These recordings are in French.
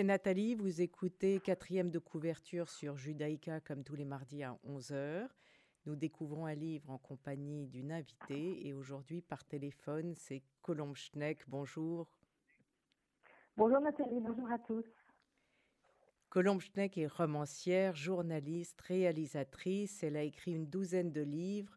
C'est Nathalie. Vous écoutez quatrième de couverture sur Judaïka comme tous les mardis à 11h. Nous découvrons un livre en compagnie d'une invitée et aujourd'hui par téléphone, c'est Colombe Schneck. Bonjour. Bonjour Nathalie, bonjour à tous. Colombe Schneck est romancière, journaliste, réalisatrice. Elle a écrit une douzaine de livres.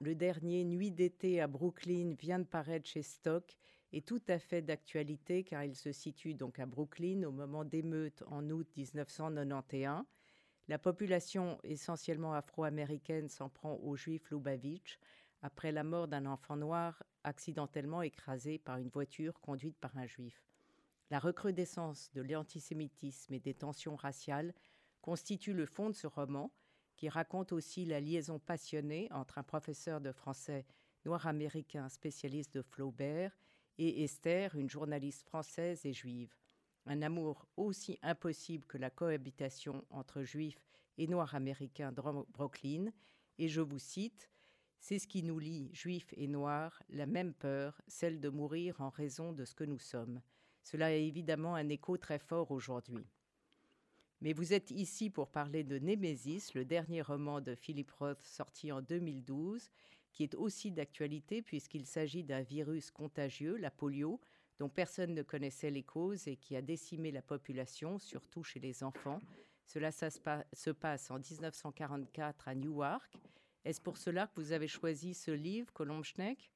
Le dernier, Nuit d'été à Brooklyn, vient de paraître chez Stock est tout à fait d'actualité car il se situe donc à Brooklyn au moment d'émeutes en août 1991. La population essentiellement afro-américaine s'en prend aux juifs Lubavitch après la mort d'un enfant noir accidentellement écrasé par une voiture conduite par un juif. La recrudescence de l'antisémitisme et des tensions raciales constitue le fond de ce roman qui raconte aussi la liaison passionnée entre un professeur de français noir américain spécialiste de Flaubert et Esther, une journaliste française et juive. Un amour aussi impossible que la cohabitation entre juifs et noirs américains de Brooklyn. Et je vous cite C'est ce qui nous lie, juifs et noirs, la même peur, celle de mourir en raison de ce que nous sommes. Cela a évidemment un écho très fort aujourd'hui. Mais vous êtes ici pour parler de Némésis, le dernier roman de Philip Roth sorti en 2012 qui est aussi d'actualité puisqu'il s'agit d'un virus contagieux, la polio, dont personne ne connaissait les causes et qui a décimé la population, surtout chez les enfants. Cela se, passe en 1944 à Newark. Est-ce pour cela que vous avez choisi ce livre, Colombe Schneck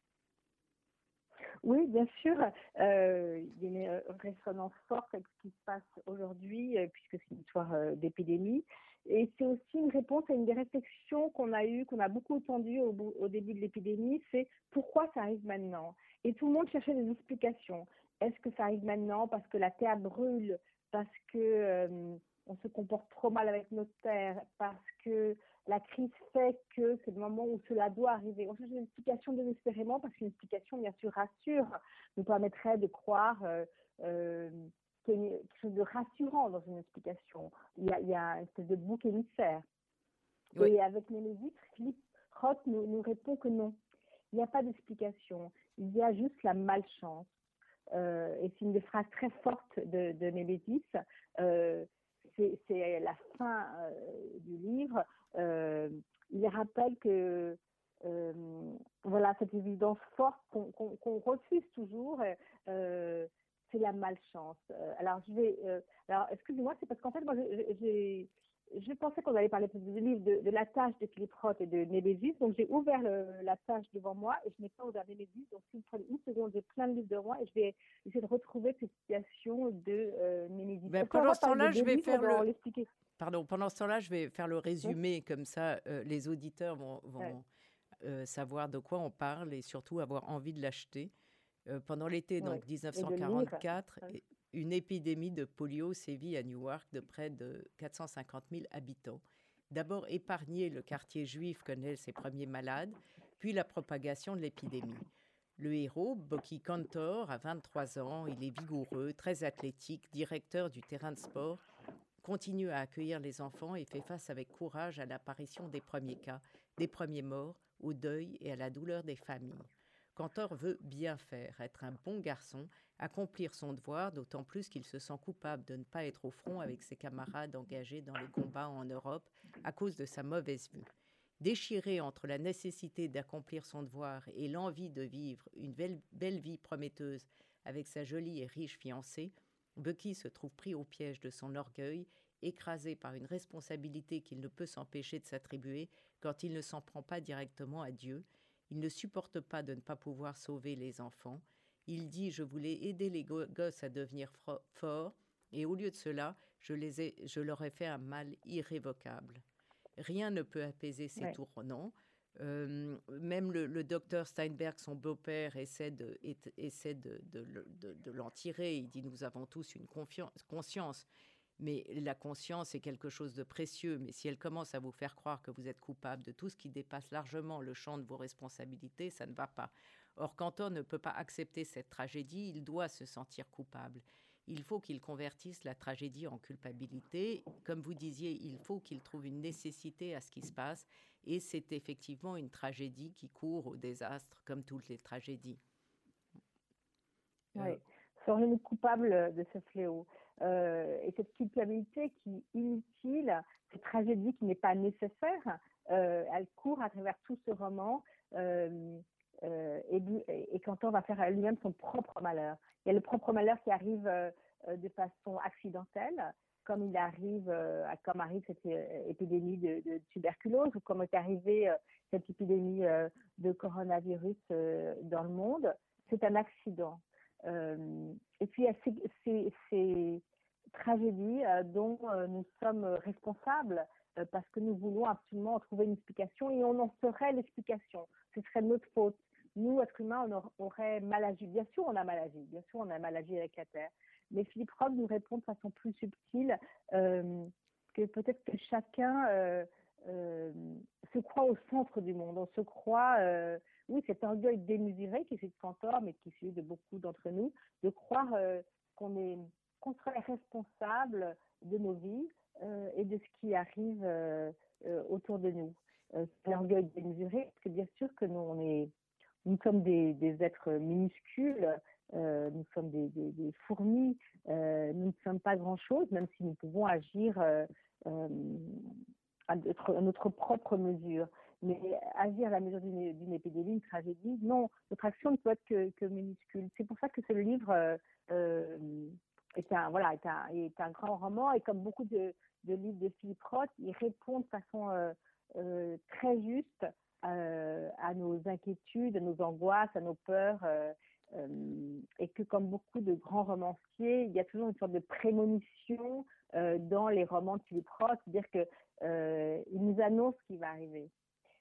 oui, bien sûr. Euh, il y a une résonance forte avec ce qui se passe aujourd'hui, euh, puisque c'est une histoire euh, d'épidémie. Et c'est aussi une réponse à une des réflexions qu'on a eues, qu'on a beaucoup entendues au, début de l'épidémie, c'est pourquoi ça arrive maintenant? Et tout le monde cherchait des explications. Est-ce que ça arrive maintenant parce que la terre brûle, parce que euh, on se comporte trop mal avec notre terre, parce que la crise fait que c'est le moment où cela doit arriver? On cherche une explication désespérément parce qu'une explication, bien sûr, rassure, nous permettrait de croire euh, euh, quelque chose de rassurant dans une explication. Il y a, il y a une espèce de bouc émissaire. Et avec Némésis, Philippe Roth nous, nous, répond que non. Il n'y a pas d'explication. Il y a juste la malchance. Euh, et c'est une des phrases très fortes de, de Némésis. Euh, c'est la fin euh, du livre. Euh, il rappelle que voilà cette évidence forte qu'on refuse toujours. C'est la malchance. Euh, alors, je vais. Euh, alors, excusez-moi, c'est parce qu'en fait, moi, j'ai. Je pensais qu'on allait parler du livre de, la tâche de Philippe Roth et de Némésis. Donc, j'ai ouvert la tâche devant moi et je n'ai pas ouvert Némésis. Donc, si vous prenez une seconde, j'ai plein de livres devant moi et je vais essayer de retrouver cette situation de euh, Némésis. Ben, pendant ce temps-là, je vais faire le. Pardon, pendant ce temps-là, je vais faire le résumé. Comme ça, euh, les auditeurs vont, vont savoir de quoi on parle et surtout avoir envie de l'acheter. Euh, pendant l'été, donc 1944, une épidémie de polio sévit à Newark de près de 450 000 habitants. D'abord épargné, le quartier juif connaît ses premiers malades, puis la propagation de l'épidémie. Le héros, Boki Cantor, a 23 ans, il est vigoureux, très athlétique, directeur du terrain de sport, continue à accueillir les enfants et fait face avec courage à l'apparition des premiers cas, des premiers morts, au deuil et à la douleur des familles. Cantor veut bien faire, être un bon garçon, accomplir son devoir, d'autant plus qu'il se sent coupable de ne pas être au front avec ses camarades engagés dans les combats en Europe à cause de sa mauvaise vue. Déchiré entre la nécessité d'accomplir son devoir et l'envie de vivre une belle, belle, vie prometteuse avec sa jolie et riche fiancée, Bucky se trouve pris au piège de son orgueil, écrasé par une responsabilité qu'il ne peut s'empêcher de s'attribuer quand il ne s'en prend pas directement à Dieu il ne supporte pas de ne pas pouvoir sauver les enfants. Il dit Je voulais aider les gosses à devenir forts, et au lieu de cela, je, les ai, je leur ai fait un mal irrévocable. Rien ne peut apaiser ces tournants. Euh, même le, docteur Steinberg, son beau-père, essaie de, essaie de, de l'en tirer. Il dit Nous avons tous une conscience mais la conscience est quelque chose de précieux. Mais si elle commence à vous faire croire que vous êtes coupable de tout ce qui dépasse largement le champ de vos responsabilités, ça ne va pas. Or, Cantor ne peut pas accepter cette tragédie, il doit se sentir coupable. Il faut qu'il convertisse la tragédie en culpabilité. Comme vous disiez, il faut qu'il trouve une nécessité à ce qui se passe. Et c'est effectivement une tragédie qui court au désastre, comme toutes les tragédies. Oui. Serions-nous coupables de ce fléau? Et cette culpabilité qui est inutile, cette tragédie qui n'est pas nécessaire, elle court à travers tout ce roman. et, et Cantor va faire lui-même son propre malheur. Il y a le propre malheur qui arrive de façon accidentelle, comme il arrive, euh, comme arrive cette euh, épidémie de, tuberculose ou comme est arrivée euh, cette épidémie de coronavirus dans le monde, c'est un accident. Et puis y a ces, ces tragédies dont nous sommes responsables parce que nous voulons absolument trouver une explication et on en serait l'explication. Ce serait notre faute. Nous, êtres humains, on aurait mal agi. Bien sûr, on a mal agi. Bien sûr, on a mal agi avec la Terre. Mais Philippe Roth nous répond de façon plus subtile euh, que peut-être que chacun euh, euh, se croit au centre du monde. On se croit, oui, cet orgueil démesuré qui est de Cantor, mais qui est celui de beaucoup d'entre nous, de croire qu'on est qu'on serait responsable de nos vies et de ce qui arrive autour de nous. c'est l'orgueil démesuré, parce que bien sûr que nous, on est, nous sommes des, des êtres minuscules, euh, nous sommes des, fourmis, euh, nous ne sommes pas grand-chose, même si nous pouvons agir euh, à, notre, propre mesure. Mais agir à la mesure d'une épidémie, une tragédie, non, notre action ne peut être que, minuscule. C'est pour ça que ce livre est, un, voilà, est, un, est un grand roman et comme beaucoup de, livres de Philippe Roth, il répond de façon très juste à nos inquiétudes, à nos angoisses, à nos peurs. Euh, et que comme beaucoup de grands romanciers, il y a toujours une sorte de prémonition euh, dans les romans de Philippe Roth, c'est-à-dire qu'il euh, nous annonce ce qui va arriver.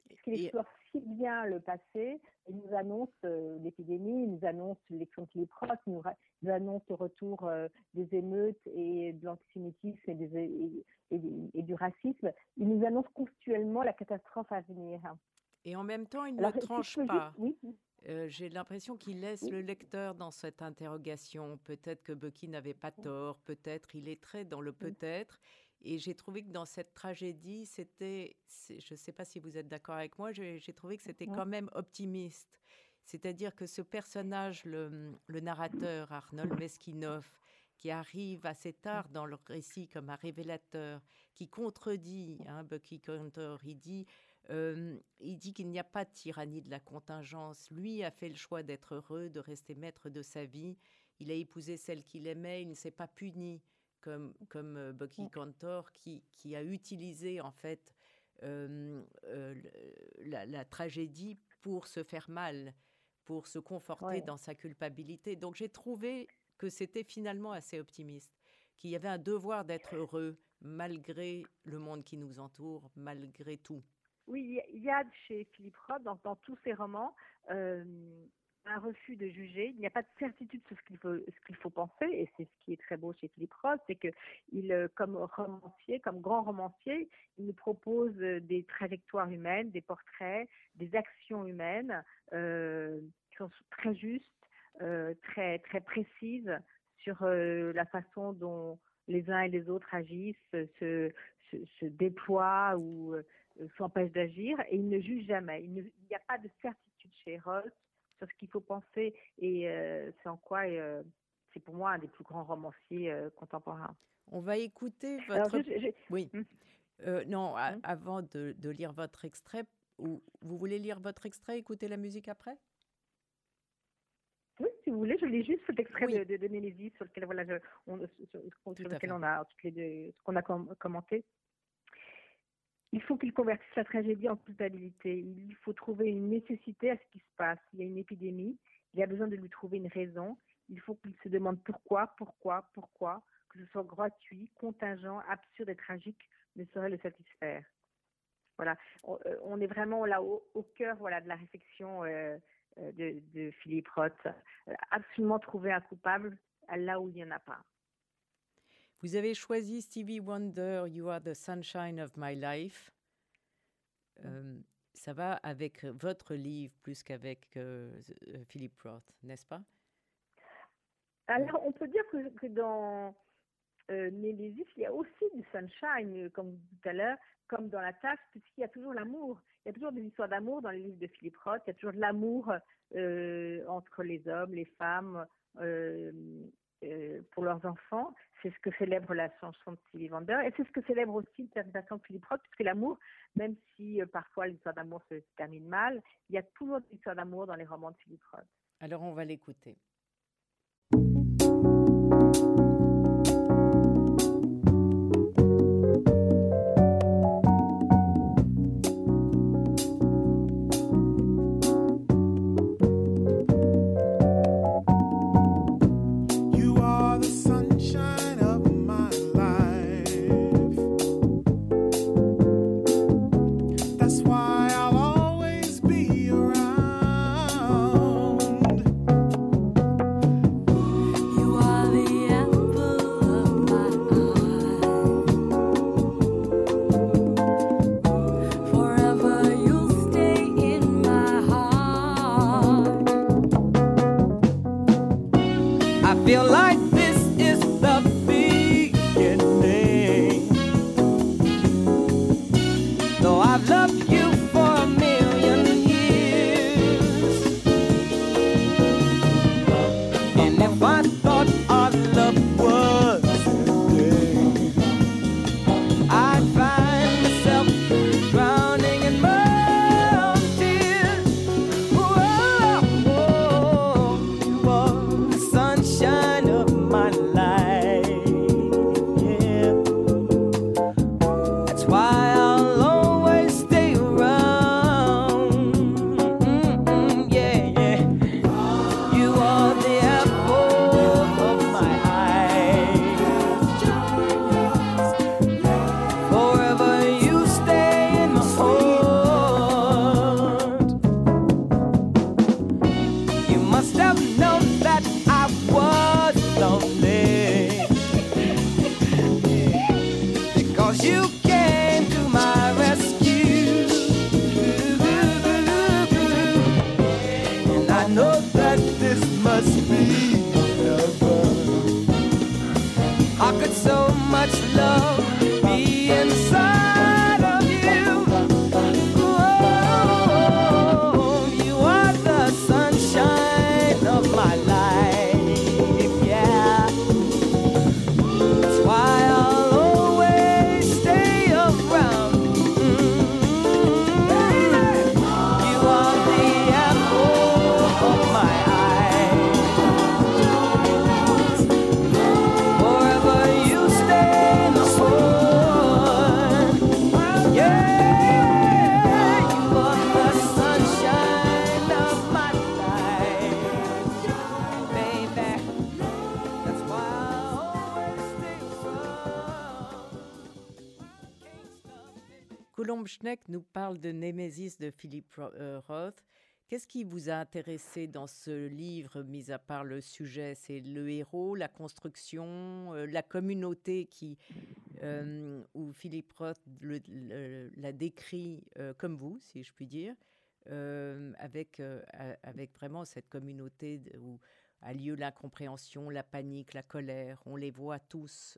Parce qu'il explore si bien le passé, il nous annonce l'épidémie, il nous annonce l'élection de Philippe Roth, il nous, annonce le retour des émeutes et de l'antisémitisme et, et, du racisme. Il nous annonce constituellement la catastrophe à venir. Et en même temps, il ne tranche pas. oui. Euh, j'ai l'impression qu'il laisse le lecteur dans cette interrogation. Peut-être que Bucky n'avait pas tort, peut-être il est très dans le peut-être. Et j'ai trouvé que dans cette tragédie, c'était, je ne sais pas si vous êtes d'accord avec moi, j'ai trouvé que c'était quand même optimiste. C'est-à-dire que ce personnage, le, narrateur Arnold Meskinov, qui arrive assez tard dans le récit comme un révélateur, qui contredit hein, Bucky Cantor, il dit il dit qu'il n'y a pas de tyrannie de la contingence. Lui a fait le choix d'être heureux, de rester maître de sa vie. Il a épousé celle qu'il aimait, il ne s'est pas puni comme, comme Bucky Cantor qui, qui, a utilisé en fait la, tragédie pour se faire mal, pour se conforter dans sa culpabilité. Donc j'ai trouvé que c'était finalement assez optimiste, qu'il y avait un devoir d'être heureux malgré le monde qui nous entoure, malgré tout. Oui, il y a chez Philippe Roth, dans, tous ses romans, euh, un refus de juger. Il n'y a pas de certitude sur ce qu'il faut, penser, et c'est ce qui est très beau chez Philippe Roth, c'est que il, euh, comme romancier, comme grand romancier, il nous propose des trajectoires humaines, des portraits, des actions humaines euh, qui sont très justes, très très précises sur la façon dont les uns et les autres agissent, se, se, se déploient ou euh, s'empêche d'agir et il ne juge jamais. Il n'y a pas de certitude chez Roth sur ce qu'il faut penser et euh, c'est en quoi euh, c'est pour moi un des plus grands romanciers contemporains. On va écouter votre. Oui. Hum. non, hum. avant de, lire votre extrait, ou, vous voulez lire votre extrait, écouter la musique après? Oui, si vous voulez, je lis juste cet extrait de, de, sur lequel, voilà, on, sur, lequel on a, toutes les ce qu'on a commenté. Il faut qu'il convertisse la tragédie en culpabilité. Il faut trouver une nécessité à ce qui se passe. Il y a une épidémie. Il y a besoin de lui trouver une raison. Il faut qu'il se demande pourquoi, pourquoi, pourquoi, que ce soit gratuit, contingent, absurde et tragique, ne saurait le satisfaire. Voilà, on, euh, est vraiment là au, cœur voilà de la réflexion euh, euh, de, de, Philippe Roth. Absolument trouver un coupable là où il n'y en a pas. Vous avez choisi Stevie Wonder, You Are the Sunshine of My Life. Euh, ça va avec votre livre plus qu'avec euh, euh, Philippe Roth, n'est-ce pas? Alors, on peut dire que, dans euh, il y a aussi du sunshine, comme tout à l'heure, comme dans la tâche, puisqu'il y a toujours l'amour. Il y a toujours des histoires d'amour dans les livres de Philippe Roth. Il y a toujours de l'amour entre les hommes, les femmes, pour leurs enfants. C'est ce que célèbre la chanson de Sylvie Vander et c'est ce que célèbre aussi l'interprétation de Philippe Roth, puisque l'amour, même si parfois l'histoire d'amour se termine mal, il y a toujours une histoire d'amour dans les romans de Philippe Roth. Alors on va l'écouter. Nous parle de Némésis de Philippe euh, Roth. Qu'est-ce qui vous a intéressé dans ce livre, mis à part le sujet? C'est le héros, la construction, euh, la communauté qui, euh, où Philippe Roth la décrit comme vous, si je puis dire, avec, avec vraiment cette communauté où a lieu l'incompréhension, la panique, la colère. On les voit tous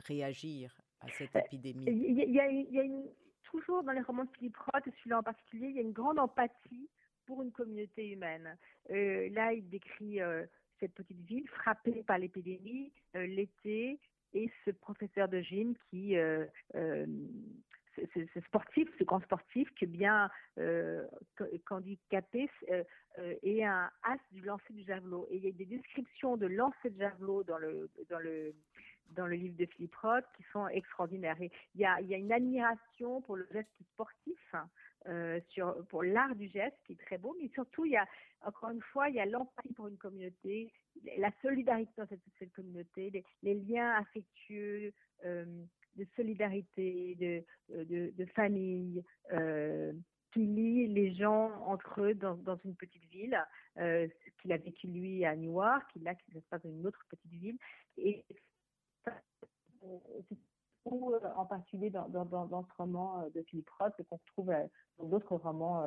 réagir à cette épidémie. Il y, y, a une, toujours dans les romans de Philippe Roth, et celui-là en particulier, il y a une grande empathie pour une communauté humaine. Euh, là, il décrit euh, cette petite ville frappée par l'épidémie, euh, l'été, et ce professeur de gym qui, ce, sportif, ce grand sportif qui est bien handicapé et un as du lancer du javelot. Et il y a des descriptions de lancer de javelot dans le, dans le dans le livre de Philippe Roth qui sont extraordinaires. il, y a, une admiration pour le geste sportif, euh, sur, pour l'art du geste qui est très beau, mais surtout, il y a, encore une fois, il y a l'empathie pour une communauté, la solidarité dans cette, communauté, les, liens affectueux, euh, de solidarité, de, de famille, euh, qui lient les gens entre eux dans, dans une petite ville, euh, qu'il a vécu lui à Newark, qu'il a qui se passe dans une autre petite ville. Et ou euh, en particulier dans, dans, dans, ce roman euh, de Philippe Roth qu'on retrouve euh, dans d'autres romans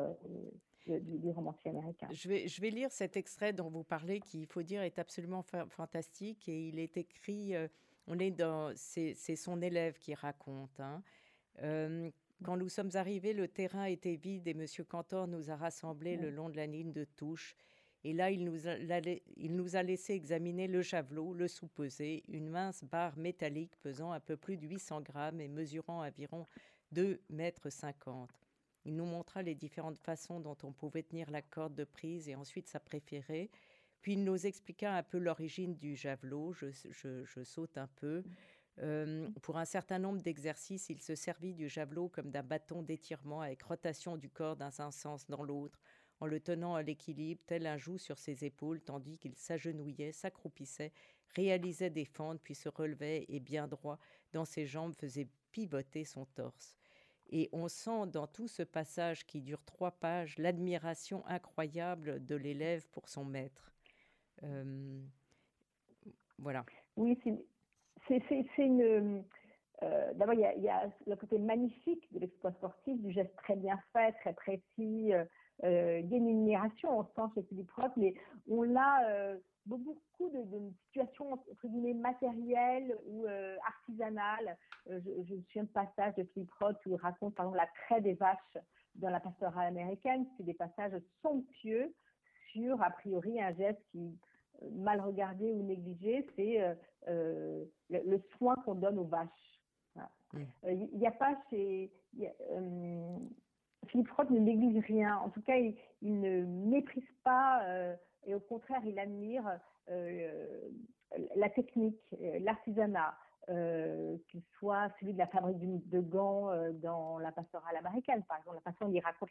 du, du, romancier américain. Je vais, je vais lire cet extrait dont vous parlez qui, il faut dire, est absolument fantastique et il est écrit, on est dans, c'est son élève qui raconte. Hein. quand nous sommes arrivés, le terrain était vide et M. Cantor nous a rassemblés le long de la ligne de touche Et là, il nous, a, laissé examiner le javelot, le sous-peser, une mince barre métallique pesant un peu plus de 800 grammes et mesurant environ 2 mètres 50. Il nous montra les différentes façons dont on pouvait tenir la corde de prise et ensuite sa préférée. Puis il nous expliqua un peu l'origine du javelot. Je, je, saute un peu. Euh, pour un certain nombre d'exercices, il se servit du javelot comme d'un bâton d'étirement avec rotation du corps dans un sens dans l'autre, en le tenant à l'équilibre, tel un joug sur ses épaules, tandis qu'il s'agenouillait, s'accroupissait, réalisait des fentes, puis se relevait et bien droit dans ses jambes faisait pivoter son torse. Et on sent dans tout ce passage qui dure trois pages l'admiration incroyable de l'élève pour son maître. Euh, voilà. Oui, c'est une. Euh, d'abord, il y, a le côté magnifique de l'exploit sportif, du geste très bien fait, très précis. Euh, euh, il y a une admiration, on sent chez Philippe Roth, mais on a beaucoup de, de, situations entre guillemets matérielles ou artisanales. je, je me souviens de passage de Philippe Roth où il raconte par exemple la craie des vaches dans la pastorale américaine. C'est des passages somptueux sur, a priori, un geste qui mal regardé ou négligé, c'est euh, le, soin qu'on donne aux vaches. Il n'y euh, a pas chez. Euh, Philippe Roth ne néglige rien. En tout cas, il, ne méprise pas et au contraire, il admire la technique, l'artisanat, euh, qu'il soit celui de la fabrique de, gants dans la pastorale américaine, par exemple, la façon dont il raconte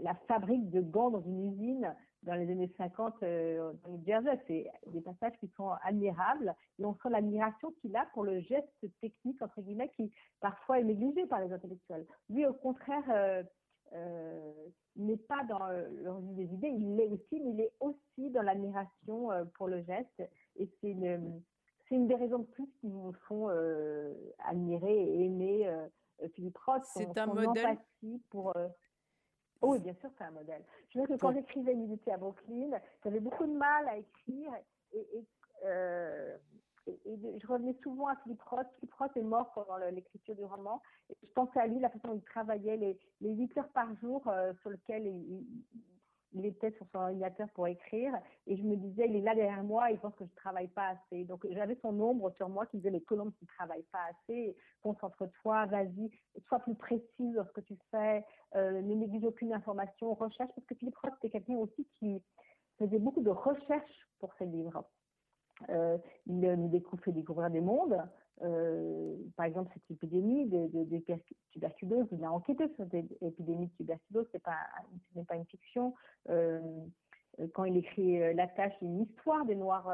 la, fabrique de gants dans une usine dans les années 50 euh, dans le Jersey. C'est des passages qui sont admirables et on sent l'admiration qu'il a pour le geste technique, entre guillemets, qui parfois est négligé par les intellectuels. Lui, au contraire, euh, euh, n'est pas dans l'origine des idées, il l'est aussi, mais il est aussi dans l'admiration pour le geste. Et c'est une, c'est une des raisons de plus qui vous font admirer et aimer Philippe Roth. C'est un modèle. pour, Oh bien sûr, c'est un modèle. Je veux que quand j'écrivais Unité à Brooklyn, j'avais beaucoup de mal à écrire et, euh, je revenais souvent à Philippe Roth. Philippe Roth est mort pendant l'écriture du roman. Je pensais à lui, la façon dont il travaillait, les, les 8 heures par jour euh, sur lesquelles il, était sur son ordinateur pour écrire. Et je me disais il est là derrière moi il pense que je travaille pas assez. Donc j'avais son ombre sur moi qui disait les colombes qui travaillent pas assez. Concentre-toi vas-y sois plus précise dans ce que tu fais. Euh, ne néglige aucune information. Recherche parce que Philippe Roth c'était quelqu'un aussi qui faisait beaucoup de recherches pour ses livres il nous fait découvrir des mondes euh, par exemple, cette épidémie de, tuberculose, il a enquêté sur cette épidémie de tuberculose, ce n'est pas, une fiction. Euh, quand il écrit euh, La tâche, une histoire des Noirs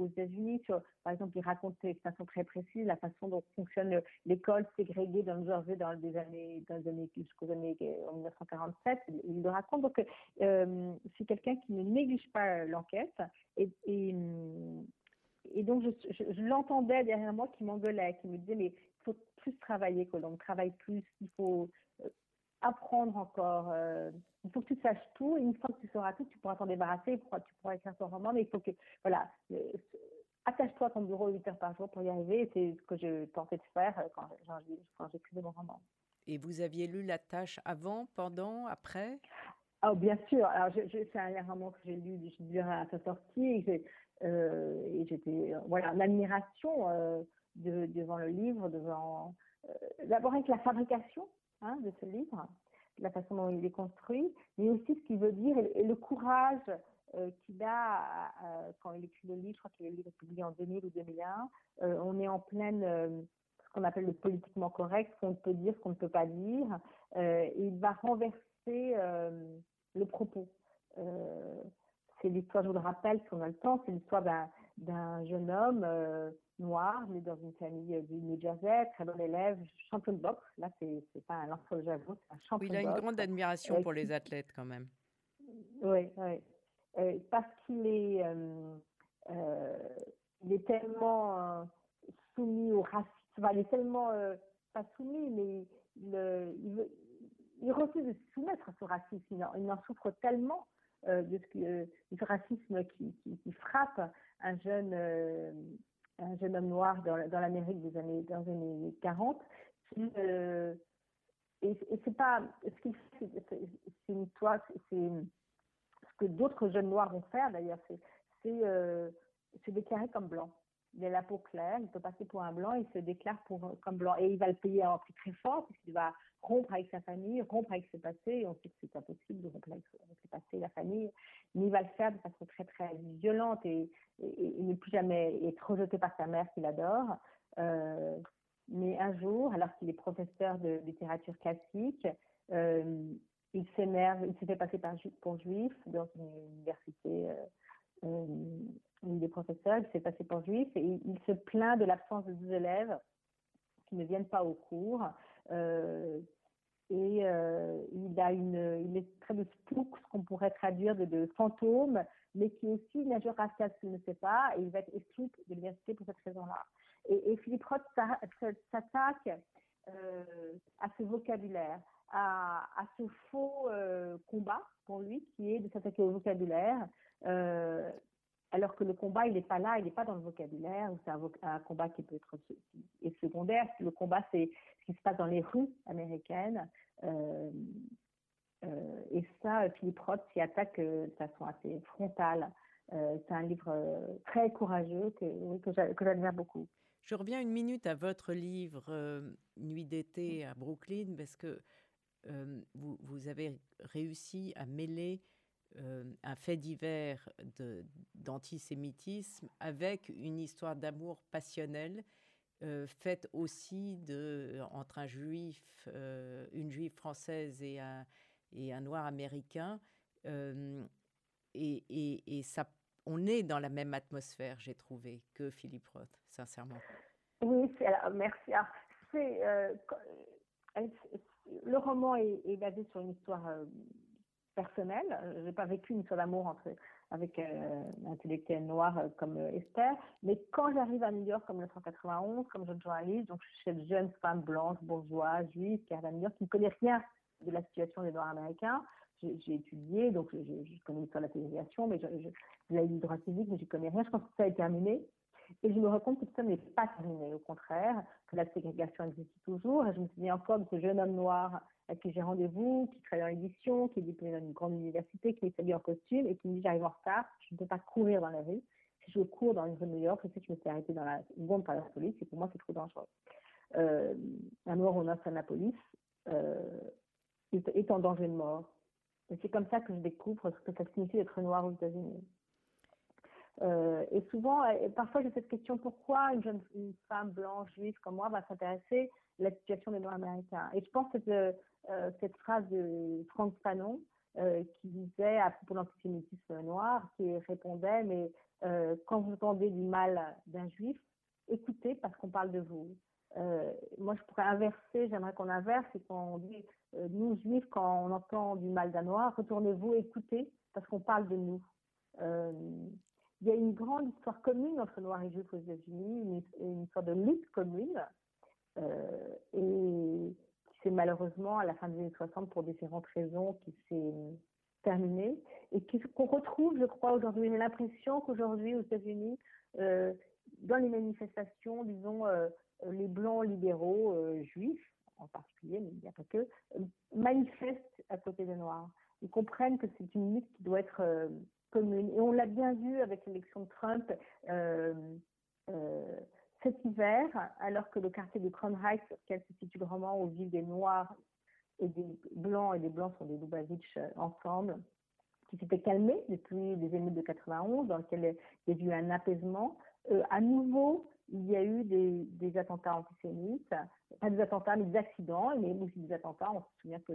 aux États-Unis. Par exemple, il raconte de façon très précise la façon dont fonctionne l'école ségrégée dans le Jersey dans les années, dans les années jusqu'aux années 1947. Il le raconte. Donc, c'est quelqu'un qui ne néglige pas l'enquête et, et et donc, je, l'entendais derrière moi qui m'engueulait, qui me disait, mais il faut plus travailler, Colombe, travaille plus, il faut euh, apprendre encore, euh, il faut que tu saches tout, et une fois que tu sauras tout, tu pourras t'en débarrasser, tu pourras écrire ton roman, mais il faut que, voilà, euh, attache-toi à ton bureau 8 heures par jour pour y arriver, c'est ce que je tentais de faire quand, quand j'écrivais mon roman. Et vous aviez lu la tâche avant, pendant, après? Oh, bien sûr. Alors, c'est un roman que j'ai lu, je dirais à sa sortie. Et euh, et j'étais euh, voilà en admiration euh, de, devant le livre, devant d'abord avec la fabrication hein, de ce livre, la façon dont il est construit, mais aussi ce qu'il veut dire et, le courage qu'il a quand il écrit le livre. Je crois que le livre est publié en 2000 ou 2001. on est en pleine ce qu'on appelle le politiquement correct, ce qu'on peut dire, ce qu'on ne peut pas dire. et il va renverser le propos c'est l'histoire, je vous le rappelle, si on a le temps, c'est l'histoire d'un jeune homme euh, noir, né dans une famille euh, du New Jersey, très bon élève, champion de boxe. Là, c'est pas un lanceur de javelot, c'est un champion oui, Il a une grande admiration pour les athlètes quand même. Oui, oui. Euh, parce qu'il est, il est tellement soumis au racisme, enfin, il est tellement, pas soumis, mais il, il, il, refuse de se soumettre à ce racisme. il en souffre tellement euh, de ce, euh, du racisme qui, qui, frappe un jeune, euh, un jeune homme noir dans, dans l'Amérique des années, dans les années 40. Qui, et, et c'est pas ce qu'il fait, c'est une histoire, c'est ce que d'autres jeunes noirs vont faire d'ailleurs, c'est se déclarer comme blanc. Il a la peau claire, il peut passer pour un blanc, il se déclare pour, comme blanc. Et il va le payer à un prix très fort, puisqu'il va rompre avec sa famille, rompre avec ses passés. on sait que c'est impossible de rompre avec, ses passés, la famille. Mais il va le faire de façon très, très violente et, il ne plus jamais être rejeté par sa mère qu'il adore. Euh, mais un jour, alors qu'il est professeur de littérature classique, euh, il s'énerve, il s'est fait passer pour juif dans une université euh, euh, il est professeur, il s'est passé pour juif et il, se plaint de l'absence de 12 élèves qui ne viennent pas au cours. Euh, et euh, il a une, il est très de spook, ce qu'on pourrait traduire de, de fantôme, mais qui est aussi une injure raciale s'il ne sait pas, et il va être exclu de l'université pour cette raison-là. Et, Philippe Roth s'attaque à ce vocabulaire, à, à ce faux combat pour lui, qui est de s'attaquer au vocabulaire, euh, alors que le combat, il n'est pas là, il n'est pas dans le vocabulaire, c'est un, combat qui peut être secondaire. Le combat, c'est ce qui se passe dans les rues américaines. Euh, euh, et ça, Philippe Roth s'y attaque de façon assez frontale. c'est un livre très courageux que, j'admire beaucoup. Je reviens une minute à votre livre Nuit d'été à Brooklyn, parce que vous, avez réussi à mêler euh, un fait divers d'antisémitisme avec une histoire d'amour passionnel euh, faite aussi entre un juif, euh, une juive française et un, noir américain. Et, on est dans la même atmosphère, j'ai trouvé, que Philippe Roth, sincèrement. Oui, merci. le roman est, basé sur une histoire personnel. Je n'ai pas vécu une seule d'amour entre, avec euh, un intellectuel noir euh, comme euh, Esther. Mais quand j'arrive à New York comme 1991, comme jeune journaliste, donc je suis cette jeune femme blanche, bourgeoise, juive, qui arrive à New York, qui ne connaît rien de la situation des Noirs américains. J'ai étudié, donc je, je connais l'histoire de la ségrégation, mais je, je, l'ai lu droit civique, mais je connais rien. Je pense que ça est terminé. Et je me rends compte que ça n'est pas terminé, au contraire, que la ségrégation existe toujours. Et je me souviens encore de ce jeune homme noir avec qui j'ai rendez-vous, qui travaille dans l'édition, qui est diplômé dans une grande université, qui est habillé en costume et qui me dit j'arrive en retard, je ne peux pas courir dans la rue. Si je cours dans une rue de New York, je sais que je me suis arrêtée dans la bombe par la police et pour moi c'est trop dangereux. Un noir au Annapolis euh, est, est en danger de mort. Et c'est comme ça que je découvre ce que ça signifie d'être noir aux États-Unis. Euh, et souvent, parfois j'ai cette question pourquoi une jeune une femme blanche juive comme moi va s'intéresser à la situation des Noirs américains Et je pense que euh, cette phrase de Franck Fanon euh, qui disait à propos de l'antisémitisme noir, qui répondait mais euh, quand vous entendez du mal d'un juif, écoutez parce qu'on parle de vous. moi, je pourrais inverser, j'aimerais qu'on inverse et qu'on dit, nous juifs, quand on entend du mal d'un noir, retournez-vous, écoutez, parce qu'on parle de nous. il y a une grande histoire commune entre noirs et juifs aux États-Unis, une, une, sorte de lutte commune. Et c'est malheureusement à la fin des années 60 pour différentes raisons qui s'est terminé et qu'on retrouve, je crois, aujourd'hui. J'ai l'impression qu'aujourd'hui, aux États-Unis, euh, dans les manifestations, disons, euh, les blancs libéraux euh, juifs, en particulier, mais il n'y a pas que, manifestent à côté des noirs. Ils comprennent que c'est une lutte qui doit être commune. Et on l'a bien vu avec l'élection de Trump cet hiver, alors que le quartier de Crown Heights, qui se situe vraiment au ville des Noirs et des Blancs, et des Blancs sont des Lubavitch euh, ensemble, qui s'était calmé depuis les émeutes de 91, dans lequel il y a eu un apaisement. Euh, à nouveau, il y a eu des, attentats antisémites, pas des attentats, mais des accidents, mais aussi des attentats. On se souvient que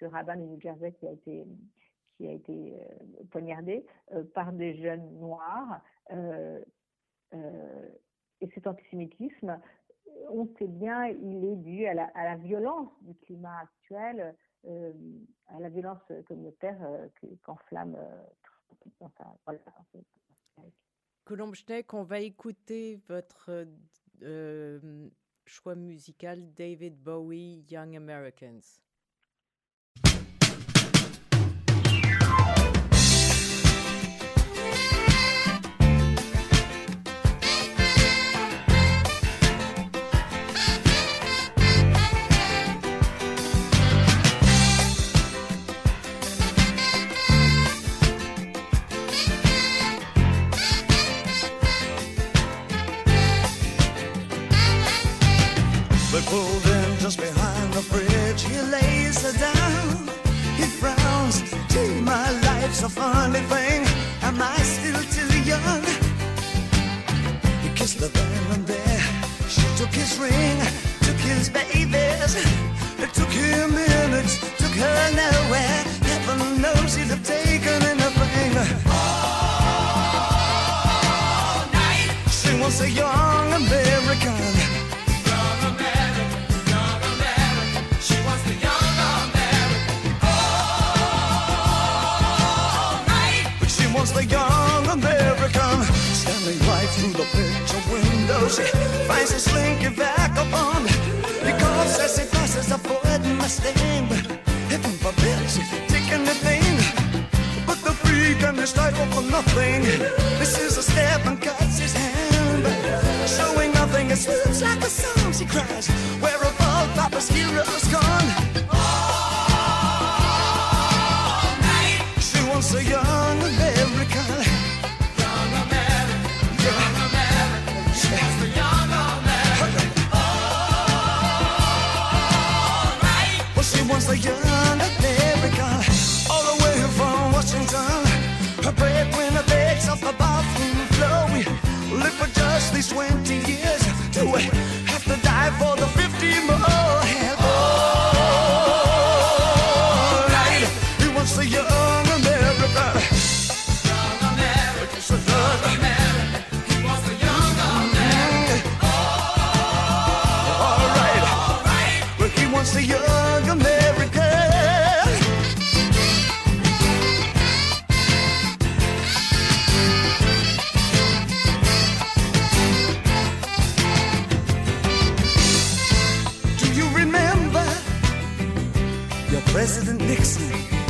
ce rabbin de New Jersey qui a été qui a été euh, poignardé par des jeunes noirs. Euh, et cet antisémitisme, on sait bien, il est dû à la, violence du climat actuel, euh, à la violence communautaire euh, qu'enflamme euh, dans sa, voilà, Colombe Schneck, on va écouter votre choix musical David Bowie, Young Americans. she finds her slinking vagabond. Because as she passes, avoiding my sting. Heaven forbid she's taking the thing. But the freak and his life for nothing. This is a step and cuts his hand. Showing nothing, it slips like a song, she cries. Where have all Papa's heroes gone? 20 years. It. President Nixon.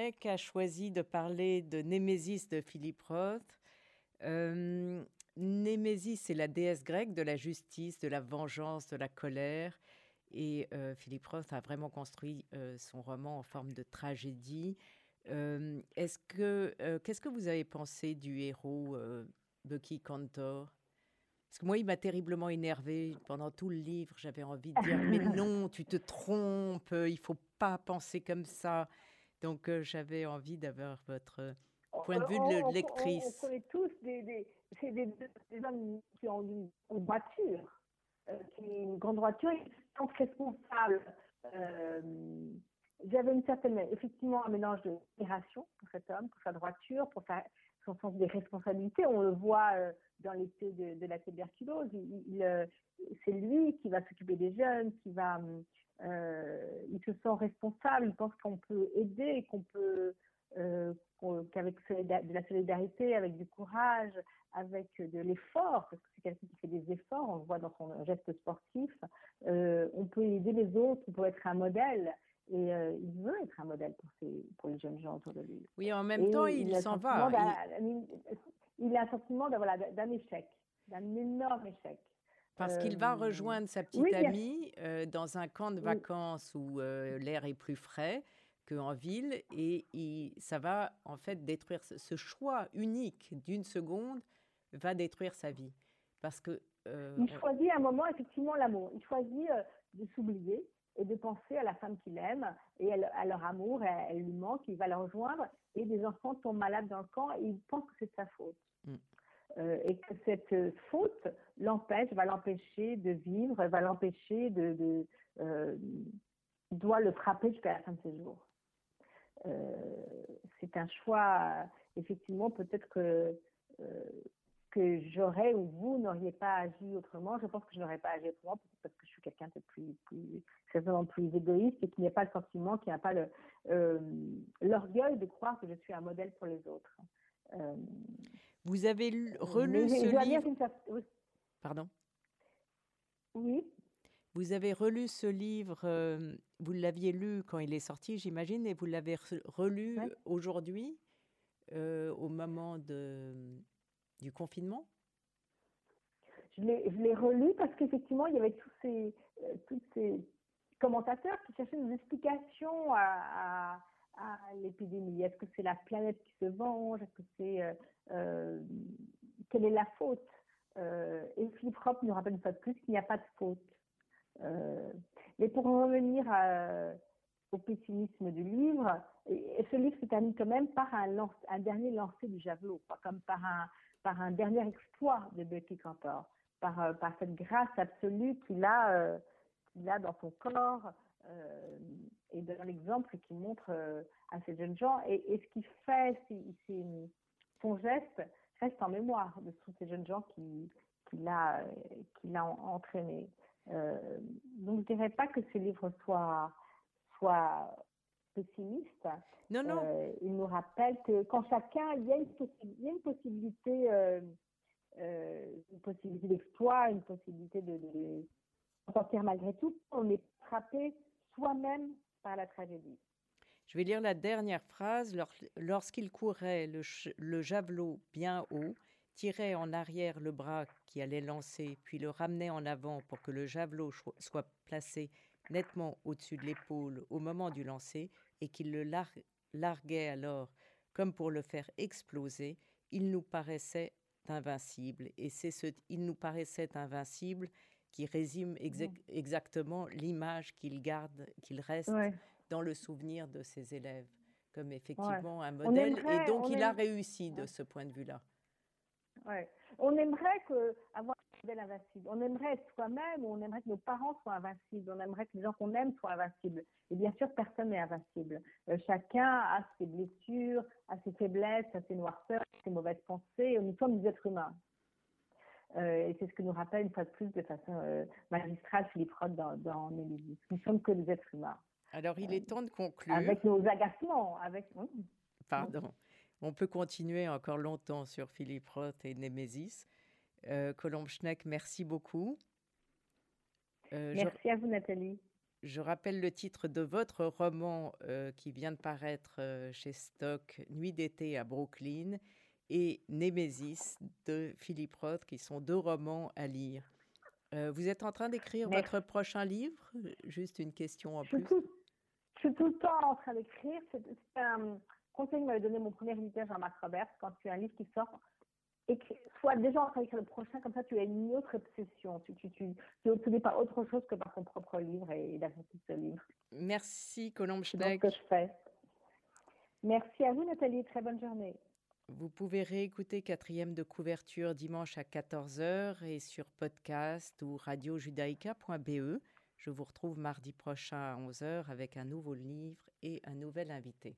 A choisi de parler de Némésis de Philippe Roth. Euh, Némésis est la déesse grecque de la justice, de la vengeance, de la colère. Et euh, Philippe Roth a vraiment construit euh, son roman en forme de tragédie. Euh, est-ce que qu'est-ce que vous avez pensé du héros Bucky Cantor? Parce que moi, il m'a terriblement énervé pendant tout le livre. J'avais envie de dire Mais non, tu te trompes, il faut pas penser comme ça. Donc j'avais envie d'avoir votre point de vue de lectrice. On, connaît tous des, des, des, hommes qui ont une, voiture, qui ont une grande voiture, ils sont responsables. J'avais une certaine, effectivement, un mélange de pour cet homme, pour sa droiture, pour sa, son sens des responsabilités. On le voit euh, dans l'été de, la tuberculose. Il, euh, c'est lui qui va s'occuper des jeunes, qui va, euh, il se sent responsable. Il pense qu'on peut aider, qu'on peut, qu'avec de la solidarité, avec du courage, avec de l'effort, parce que c'est quelqu'un qui fait des efforts, on le voit dans son geste sportif, on peut aider les autres, on peut être un modèle. Et euh, il veut être un modèle pour, pour les jeunes gens autour de lui. Oui, en même temps, il, s'en va. Il... a un sentiment d'un échec, d'un énorme échec. Parce qu'il va rejoindre sa petite amie dans un camp de vacances où l'air est plus frais qu'en ville. Et ça va en fait détruire ce choix unique d'une seconde va détruire sa vie. Parce que. il choisit à un moment effectivement l'amour. Il choisit de s'oublier et de penser à la femme qu'il aime et à leur amour, elle, lui manque, il va la rejoindre et des enfants tombent malades dans le camp et il pense que c'est de sa faute. Euh, et que cette faute l'empêche, va l'empêcher de vivre, va l'empêcher de, euh, doit le frapper jusqu'à la fin de ses jours. Euh, c'est un choix, effectivement, peut-être que que j'aurais ou vous n'auriez pas agi autrement. Je pense que je n'aurais pas agi autrement parce que je suis quelqu'un de plus, plus, plus égoïste et qui n'a pas le sentiment, qui n'a pas euh, l'orgueil de croire que je suis un modèle pour les autres. Euh, vous avez relu ce livre Pardon? Oui. Vous avez relu ce livre, euh, vous l'aviez lu quand il est sorti, j'imagine, et vous l'avez relu aujourd'hui, au moment de, du confinement? Je l'ai relu parce qu'effectivement, il y avait tous ces, euh, tous ces commentateurs qui cherchaient des explications à, à, l'épidémie? Est-ce que c'est la planète qui se venge? Est-ce que c'est euh, euh, quelle est la faute? Et Philippe Roth nous rappelle une fois de plus qu'il n'y a pas de faute. mais pour revenir au pessimisme du livre, ce livre se termine quand même par un, dernier lancer du javelot, comme par un, par un dernier exploit de Bucky Cantor, par, euh, par cette grâce absolue qu'il a, euh, qu'il a dans son corps euh, et dans l'exemple qu'il montre à ces jeunes gens. Et, ce qu'il fait, c'est, son geste reste en mémoire de tous ces jeunes gens qui, qu'il a, qu'il a entraînés. donc je ne dirais pas que ce livre soit, soit pessimiste. Non, non. Euh, il nous rappelle que quand chacun, il y a une, il y a une possibilité, euh, euh, une possibilité d'exploit, une possibilité de, de, sortir malgré tout. On est frappé soi-même par la tragédie. Je vais lire la dernière phrase. Lorsqu'il courait le, javelot bien haut, tirait en arrière le bras qui allait lancer, puis le ramenait en avant pour que le javelot soit placé nettement au-dessus de l'épaule au moment du lancer et qu'il le larguait alors comme pour le faire exploser, il nous paraissait invincible. Et c'est ce il nous paraissait invincible qui résume exactement l'image qu'il garde, qu'il reste dans le souvenir de ses élèves, comme effectivement un modèle. et donc il a réussi de ce point de vue-là. Ouais. On aimerait que, avoir un modèle invincible. On aimerait être soi-même, on aimerait que nos parents soient invincibles, on aimerait que les gens qu'on aime soient invincibles. Et bien sûr, personne n'est invincible. Euh, chacun a ses blessures, a ses faiblesses, a ses noirceurs, ses mauvaises pensées. Nous sommes des êtres humains. Euh, et c'est ce que nous rappelle une fois de plus de façon euh, magistrale Philippe Roth dans, dans Mélisis. Nous sommes que des êtres humains. Alors il est temps de conclure. Avec nos agacements, avec. Pardon. On peut continuer encore longtemps sur Philippe Roth et Némésis. Euh, Colombe Schneck, merci beaucoup. Euh, merci à vous, Nathalie. Je rappelle le titre de votre roman euh, qui vient de paraître euh, chez Stock, Nuit d'été à Brooklyn, et Némésis de Philippe Roth, qui sont deux romans à lire. Euh, vous êtes en train d'écrire votre prochain livre? Juste une question en plus. je suis tout le temps en train d'écrire. C'est un conseil que m'avait donné mon premier éditeur, Jean-Marc Robert. Quand tu as un livre qui sort, et que sois déjà en train d'écrire le prochain, comme ça tu as une autre obsession. Tu, tu, tu, tu obsédé par autre chose que par ton propre livre et, sortie de ce livre. Merci, Colombe C'est ce que je fais. Merci à vous, Nathalie. Très bonne journée. Vous pouvez réécouter quatrième de couverture dimanche à 14h et sur podcast ou radiojudaïca.be. Je vous retrouve mardi prochain à 11h avec un nouveau livre et un nouvel invité.